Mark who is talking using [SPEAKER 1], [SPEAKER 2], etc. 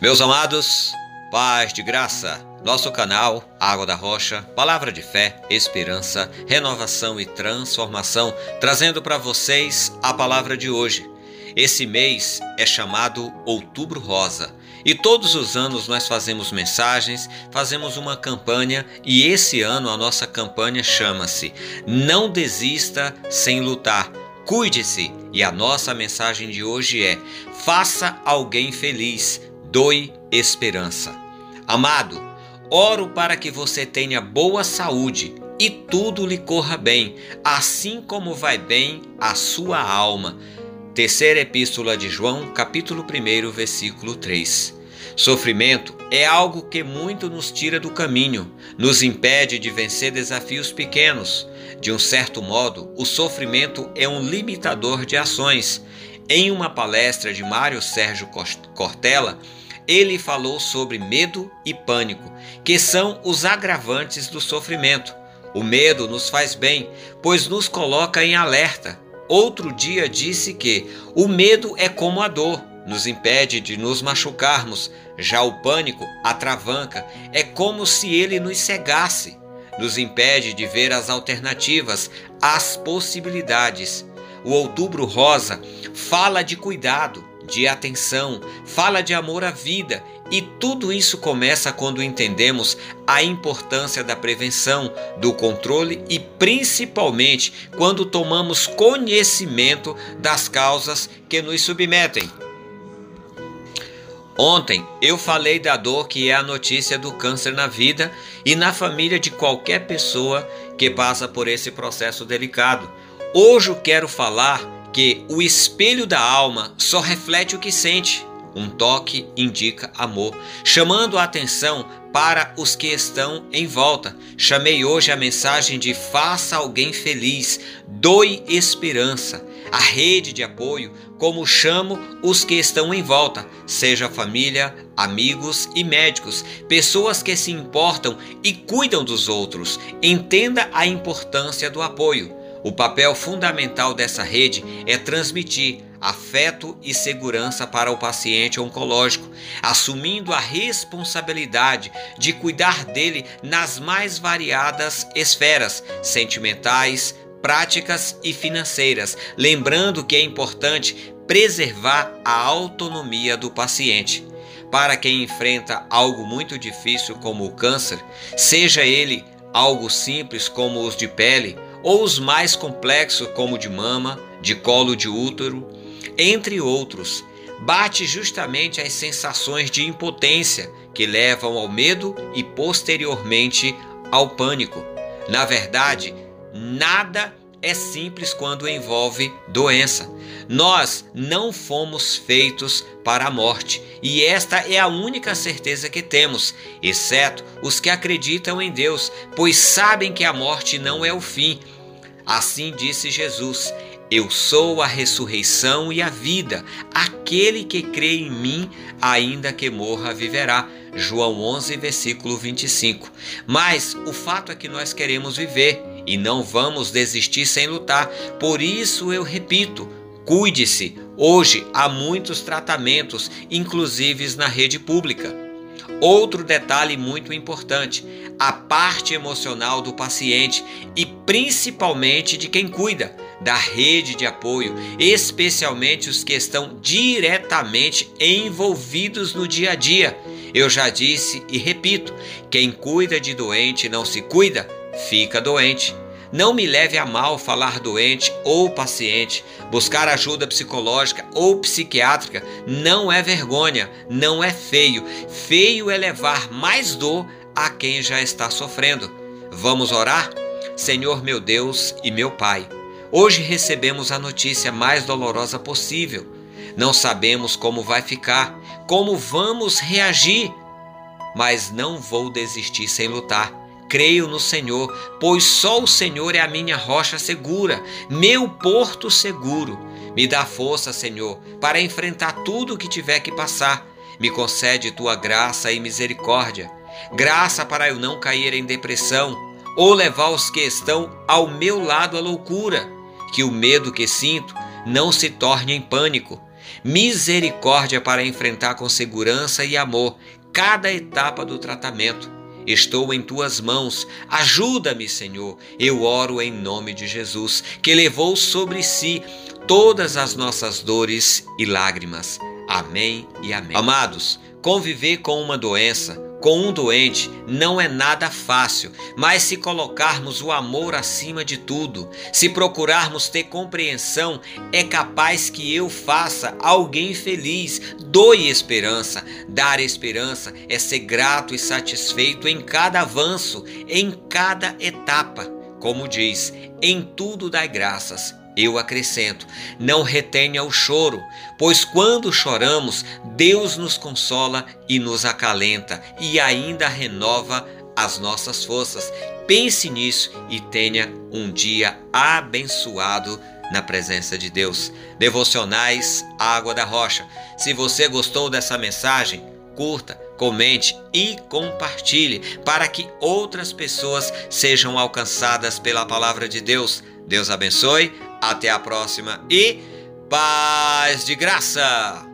[SPEAKER 1] Meus amados, paz de graça. Nosso canal Água da Rocha, palavra de fé, esperança, renovação e transformação, trazendo para vocês a palavra de hoje. Esse mês é chamado Outubro Rosa. E todos os anos nós fazemos mensagens, fazemos uma campanha e esse ano a nossa campanha chama-se Não desista sem lutar. Cuide-se. E a nossa mensagem de hoje é: faça alguém feliz doe esperança. Amado, oro para que você tenha boa saúde e tudo lhe corra bem, assim como vai bem a sua alma. Terceira Epístola de João, capítulo 1, versículo 3. Sofrimento é algo que muito nos tira do caminho, nos impede de vencer desafios pequenos. De um certo modo, o sofrimento é um limitador de ações. Em uma palestra de Mário Sérgio Cortella, ele falou sobre medo e pânico, que são os agravantes do sofrimento. O medo nos faz bem, pois nos coloca em alerta. Outro dia disse que o medo é como a dor, nos impede de nos machucarmos. Já o pânico, a travanca, é como se ele nos cegasse, nos impede de ver as alternativas, as possibilidades. O Outubro Rosa fala de cuidado, de atenção, fala de amor à vida e tudo isso começa quando entendemos a importância da prevenção, do controle e principalmente quando tomamos conhecimento das causas que nos submetem. Ontem eu falei da dor que é a notícia do câncer na vida e na família de qualquer pessoa que passa por esse processo delicado. Hoje eu quero falar que o espelho da alma só reflete o que sente. Um toque indica amor, chamando a atenção para os que estão em volta. Chamei hoje a mensagem de faça alguém feliz, doe esperança. A rede de apoio, como chamo os que estão em volta, seja família, amigos e médicos, pessoas que se importam e cuidam dos outros. Entenda a importância do apoio. O papel fundamental dessa rede é transmitir afeto e segurança para o paciente oncológico, assumindo a responsabilidade de cuidar dele nas mais variadas esferas sentimentais, práticas e financeiras, lembrando que é importante preservar a autonomia do paciente. Para quem enfrenta algo muito difícil como o câncer, seja ele algo simples como os de pele, ou os mais complexos, como de mama, de colo de útero, entre outros, bate justamente as sensações de impotência que levam ao medo e posteriormente ao pânico. Na verdade, nada é simples quando envolve doença. Nós não fomos feitos para a morte, e esta é a única certeza que temos, exceto os que acreditam em Deus, pois sabem que a morte não é o fim. Assim disse Jesus: Eu sou a ressurreição e a vida. Aquele que crê em mim, ainda que morra, viverá. João 11, versículo 25. Mas o fato é que nós queremos viver e não vamos desistir sem lutar. Por isso eu repito: cuide-se. Hoje há muitos tratamentos, inclusive na rede pública. Outro detalhe muito importante: a parte emocional do paciente e principalmente de quem cuida da rede de apoio, especialmente os que estão diretamente envolvidos no dia a dia. Eu já disse e repito: quem cuida de doente não se cuida, fica doente. Não me leve a mal falar doente ou paciente. Buscar ajuda psicológica ou psiquiátrica não é vergonha, não é feio. Feio é levar mais dor a quem já está sofrendo. Vamos orar? Senhor meu Deus e meu Pai, hoje recebemos a notícia mais dolorosa possível. Não sabemos como vai ficar, como vamos reagir, mas não vou desistir sem lutar. Creio no Senhor, pois só o Senhor é a minha rocha segura, meu porto seguro. Me dá força, Senhor, para enfrentar tudo o que tiver que passar. Me concede tua graça e misericórdia. Graça para eu não cair em depressão ou levar os que estão ao meu lado à loucura. Que o medo que sinto não se torne em pânico. misericórdia para enfrentar com segurança e amor cada etapa do tratamento. Estou em tuas mãos. Ajuda-me, Senhor. Eu oro em nome de Jesus, que levou sobre si todas as nossas dores e lágrimas. Amém e amém. Amados, conviver com uma doença com um doente não é nada fácil, mas se colocarmos o amor acima de tudo, se procurarmos ter compreensão, é capaz que eu faça alguém feliz, doe esperança. Dar esperança é ser grato e satisfeito em cada avanço, em cada etapa. Como diz, em tudo dai graças eu acrescento: não retenha o choro, pois quando choramos, Deus nos consola e nos acalenta e ainda renova as nossas forças. Pense nisso e tenha um dia abençoado na presença de Deus. Devocionais Água da Rocha. Se você gostou dessa mensagem, curta, comente e compartilhe para que outras pessoas sejam alcançadas pela palavra de Deus. Deus abençoe. Até a próxima e paz de graça!